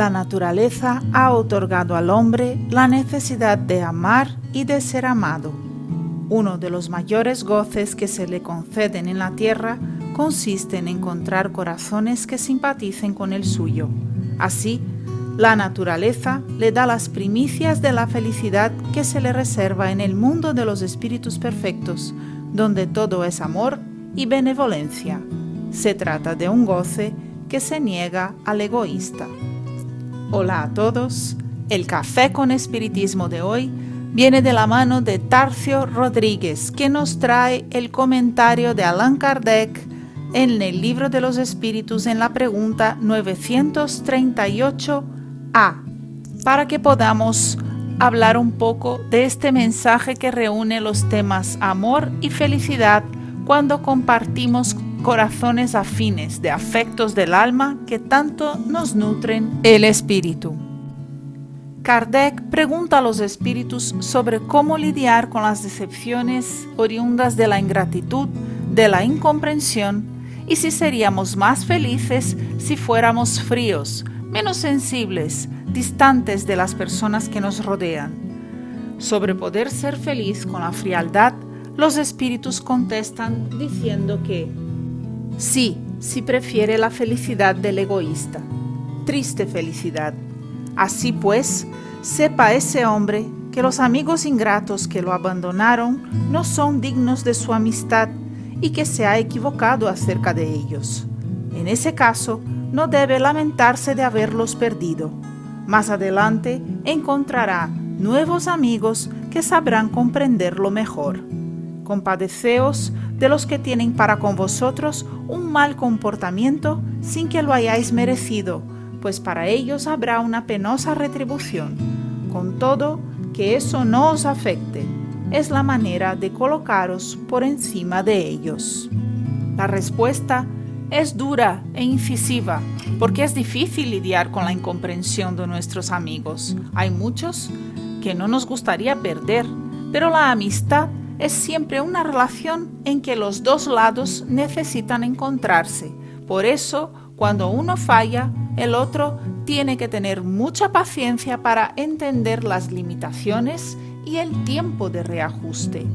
La naturaleza ha otorgado al hombre la necesidad de amar y de ser amado. Uno de los mayores goces que se le conceden en la tierra consiste en encontrar corazones que simpaticen con el suyo. Así, la naturaleza le da las primicias de la felicidad que se le reserva en el mundo de los espíritus perfectos, donde todo es amor y benevolencia. Se trata de un goce que se niega al egoísta. Hola a todos. El café con espiritismo de hoy viene de la mano de Tarcio Rodríguez, que nos trae el comentario de Allan Kardec en el libro de los espíritus en la pregunta 938a, para que podamos hablar un poco de este mensaje que reúne los temas amor y felicidad cuando compartimos corazones afines de afectos del alma que tanto nos nutren el espíritu. Kardec pregunta a los espíritus sobre cómo lidiar con las decepciones oriundas de la ingratitud, de la incomprensión, y si seríamos más felices si fuéramos fríos, menos sensibles, distantes de las personas que nos rodean. Sobre poder ser feliz con la frialdad, los espíritus contestan diciendo que Sí, si prefiere la felicidad del egoísta. Triste felicidad. Así pues, sepa ese hombre que los amigos ingratos que lo abandonaron no son dignos de su amistad y que se ha equivocado acerca de ellos. En ese caso, no debe lamentarse de haberlos perdido. Más adelante encontrará nuevos amigos que sabrán comprenderlo mejor. Compadeceos de los que tienen para con vosotros un mal comportamiento sin que lo hayáis merecido, pues para ellos habrá una penosa retribución. Con todo, que eso no os afecte, es la manera de colocaros por encima de ellos. La respuesta es dura e incisiva, porque es difícil lidiar con la incomprensión de nuestros amigos. Hay muchos que no nos gustaría perder, pero la amistad es siempre una relación en que los dos lados necesitan encontrarse. Por eso, cuando uno falla, el otro tiene que tener mucha paciencia para entender las limitaciones y el tiempo de reajuste.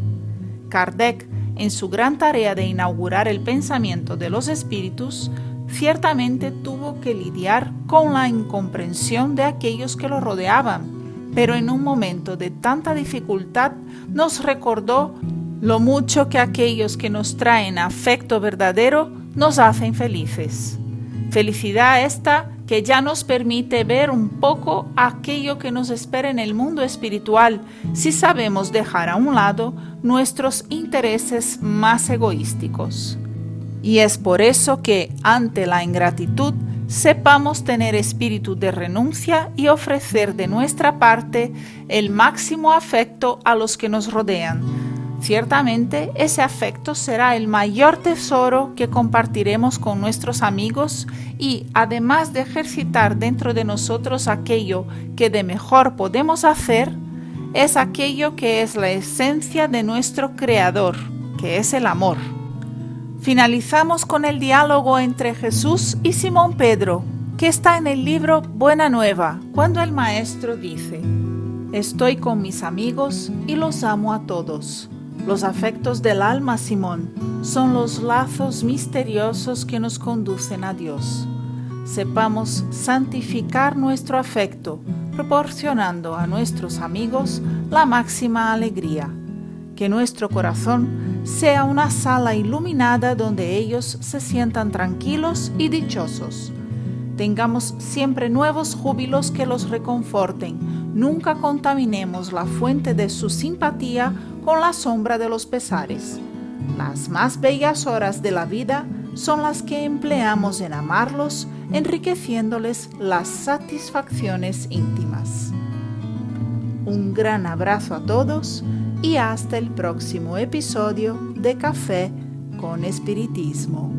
Kardec, en su gran tarea de inaugurar el pensamiento de los espíritus, ciertamente tuvo que lidiar con la incomprensión de aquellos que lo rodeaban, pero en un momento de tanta dificultad nos recordó lo mucho que aquellos que nos traen afecto verdadero nos hacen felices. Felicidad esta que ya nos permite ver un poco aquello que nos espera en el mundo espiritual si sabemos dejar a un lado nuestros intereses más egoísticos. Y es por eso que ante la ingratitud sepamos tener espíritu de renuncia y ofrecer de nuestra parte el máximo afecto a los que nos rodean. Ciertamente ese afecto será el mayor tesoro que compartiremos con nuestros amigos y además de ejercitar dentro de nosotros aquello que de mejor podemos hacer, es aquello que es la esencia de nuestro Creador, que es el amor. Finalizamos con el diálogo entre Jesús y Simón Pedro, que está en el libro Buena Nueva, cuando el Maestro dice, Estoy con mis amigos y los amo a todos. Los afectos del alma, Simón, son los lazos misteriosos que nos conducen a Dios. Sepamos santificar nuestro afecto, proporcionando a nuestros amigos la máxima alegría. Que nuestro corazón sea una sala iluminada donde ellos se sientan tranquilos y dichosos. Tengamos siempre nuevos júbilos que los reconforten. Nunca contaminemos la fuente de su simpatía con la sombra de los pesares. Las más bellas horas de la vida son las que empleamos en amarlos, enriqueciéndoles las satisfacciones íntimas. Un gran abrazo a todos y hasta el próximo episodio de Café con Espiritismo.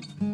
Mm-hmm.